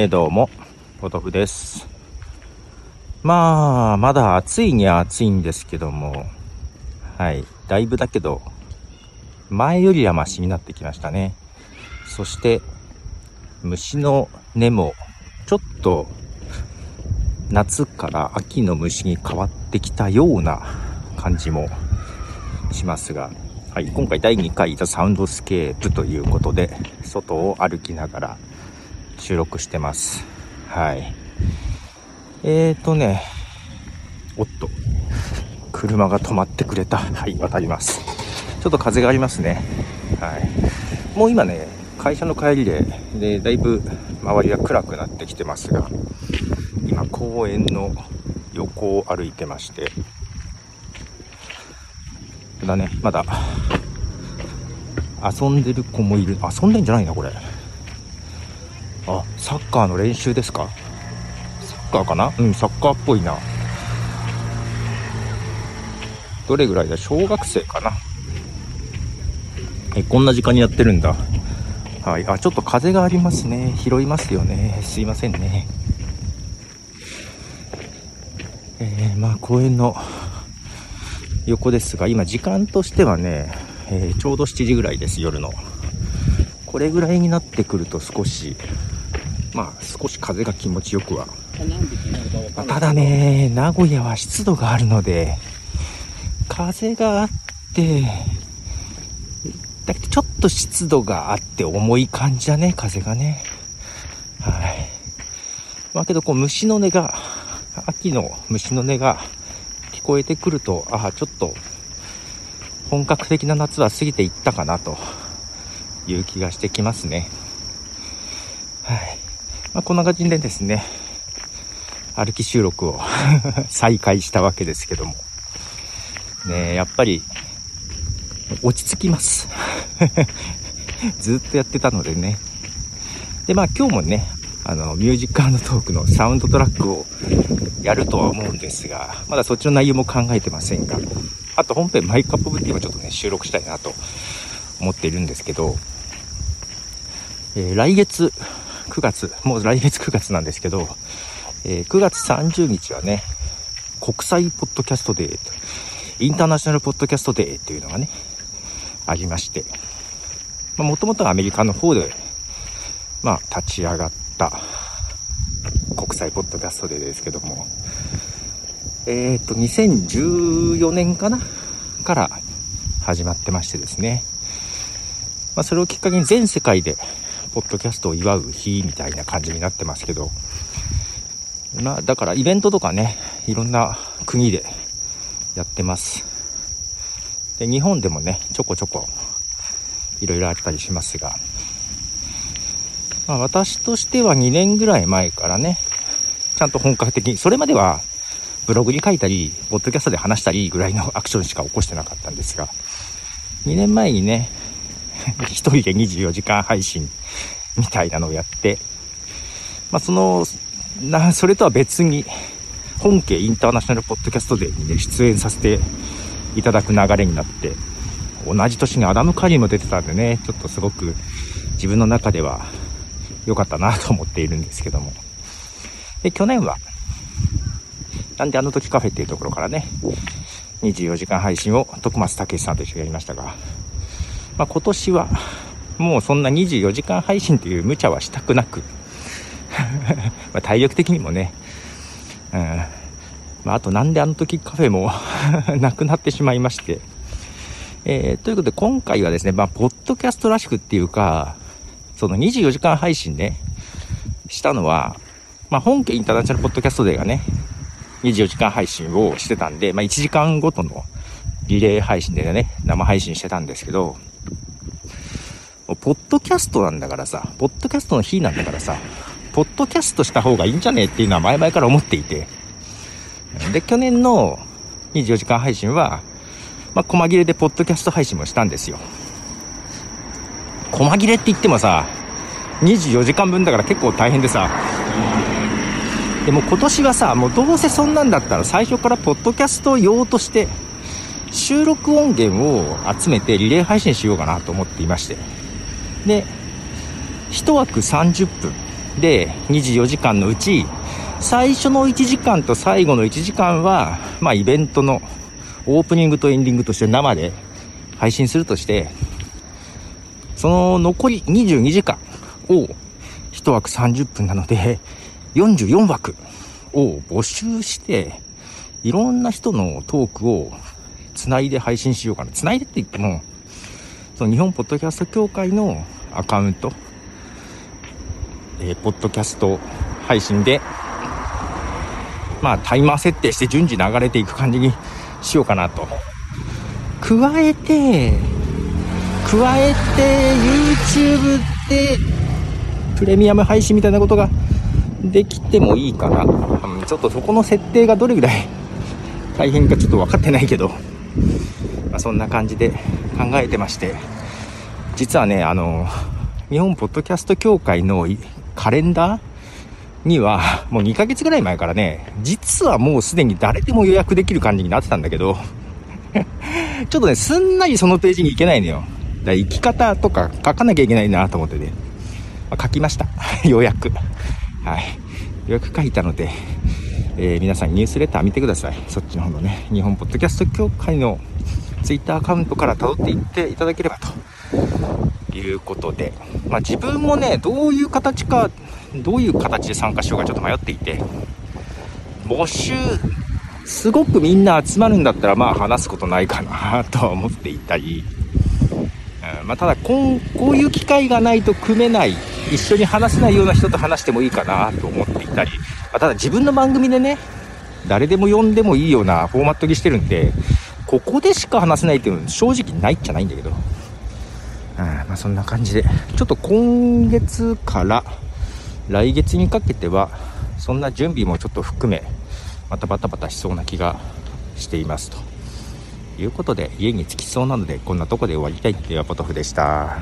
えー、どうも、ポトフです。まあ、まだ暑いには暑いんですけども、はい、だいぶだけど、前よりはマシになってきましたね。そして、虫の音も、ちょっと、夏から秋の虫に変わってきたような感じもしますが、はい、今回第2回 the soundscape ということで、外を歩きながら収録してます。はい。えーとね、おっと、車が止まってくれた。はい、渡ります。ちょっと風がありますね。はい。もう今ね、会社の帰りで、で、だいぶ周りが暗くなってきてますが、今公園の横を歩いてまして、だね、まだ遊んでる子もいる。遊んでんじゃないな、これ。サッカーの練習ですか？サッカーかな？うんサッカーっぽいな。どれぐらいだ？小学生かな？えこんな時間にやってるんだ。はい。あちょっと風がありますね。拾いますよね。すいませんね。えー、まあ公園の横ですが今時間としてはね、えー、ちょうど7時ぐらいです夜の。これぐらいになってくると少しまあ少し風が気持ちよくは、まあ、ただね名古屋は湿度があるので風があってだけどちょっと湿度があって重い感じだね風がね。はい。まあけどこう虫の音が秋の虫の音が聞こえてくるとああちょっと本格的な夏は過ぎていったかなという気がしてきますね。はいまあ、こんな感じでですね、歩き収録を 再開したわけですけども。ねやっぱり、落ち着きます ずっとやってたのでね。で、まあ今日もね、あの、ミュージックトークのサウンドトラックをやるとは思うんですが、まだそっちの内容も考えてませんが、あと本編マイクアップブッティもちょっとね、収録したいなと思っているんですけど、えー、来月、9月、もう来月9月なんですけど、えー、9月30日はね、国際ポッドキャストデー、インターナショナルポッドキャストデーっていうのがね、ありまして、まあ、もともとアメリカの方で、まあ、立ち上がった国際ポッドキャストデーですけども、えっ、ー、と、2014年かなから始まってましてですね、まあ、それをきっかけに全世界でポッドキャストを祝う日みたいな感じになってますけど、まあ、だからイベントとかね、いろんな国でやってます。で、日本でもね、ちょこちょこいろいろあったりしますが、まあ、私としては2年ぐらい前からね、ちゃんと本格的に、それまではブログに書いたり、ポッドキャストで話したりぐらいのアクションしか起こしてなかったんですが、2年前にね、一人で24時間配信みたいなのをやって、まあ、その、な、それとは別に、本家インターナショナルポッドキャストデーにね、出演させていただく流れになって、同じ年にアダム・カリーも出てたんでね、ちょっとすごく自分の中では良かったなと思っているんですけども。で、去年は、なんであの時カフェっていうところからね、24時間配信を徳松武さんと一緒にやりましたが、まあ、今年はもうそんな24時間配信という無茶はしたくなく ま体力的にもね、うんまあ、あとなんであの時カフェも なくなってしまいまして、えー、ということで今回はですね、まあ、ポッドキャストらしくっていうか、その24時間配信ね、したのは、まあ、本家インターナショナルポッドキャストデーがね、24時間配信をしてたんで、まあ、1時間ごとのリレー配信でね、生配信してたんですけど、ポッドキャストなんだからさ、ポッドキャストの日なんだからさ、ポッドキャストした方がいいんじゃねえっていうのは前々から思っていて。で、去年の24時間配信は、まあ、細切れでポッドキャスト配信もしたんですよ。細切れって言ってもさ、24時間分だから結構大変でさ、でも今年はさ、もうどうせそんなんだったら最初からポッドキャスト用として収録音源を集めてリレー配信しようかなと思っていまして。で、1枠30分で24時間のうち最初の1時間と最後の1時間は、まあ、イベントのオープニングとエンディングとして生で配信するとしてその残り22時間を1枠30分なので44枠を募集していろんな人のトークをつないで配信しようかな。つないでって言っても、その日本ポッドキャスト協会のアカウント、えー、ポッドキャスト配信で、まあタイマー設定して順次流れていく感じにしようかなと。加えて、加えて YouTube でプレミアム配信みたいなことができてもいいかな。うん、ちょっとそこの設定がどれぐらい大変かちょっと分かってないけど、まあ、そんな感じで考えてまして、実はね、あの、日本ポッドキャスト協会のカレンダーには、もう2ヶ月ぐらい前からね、実はもうすでに誰でも予約できる感じになってたんだけど、ちょっとね、すんなりそのページに行けないのよ。だから生き方とか書かなきゃいけないなと思ってね、まあ、書きました。ようやく。はい。予約書いたので、えー、皆さんニュースレター見てください。そっちの方のね、日本ポッドキャスト協会のツイッターアカウントから辿っていっていただければということで、まあ、自分もね、どういう形か、どういう形で参加しようかちょっと迷っていて、募集、すごくみんな集まるんだったら、まあ話すことないかなとは思っていたり、うんまあ、ただこう、こういう機会がないと組めない、一緒に話せないような人と話してもいいかなと思っていたり、あ、ただ自分の番組でね、誰でも呼んでもいいようなフォーマットにしてるんで、ここでしか話せないっていうのは正直ないっちゃないんだけど、うん、まあそんな感じで、ちょっと今月から来月にかけては、そんな準備もちょっと含め、またバタバタしそうな気がしていますと。いうことで、家に着きそうなので、こんなとこで終わりたいっていうポトフでした。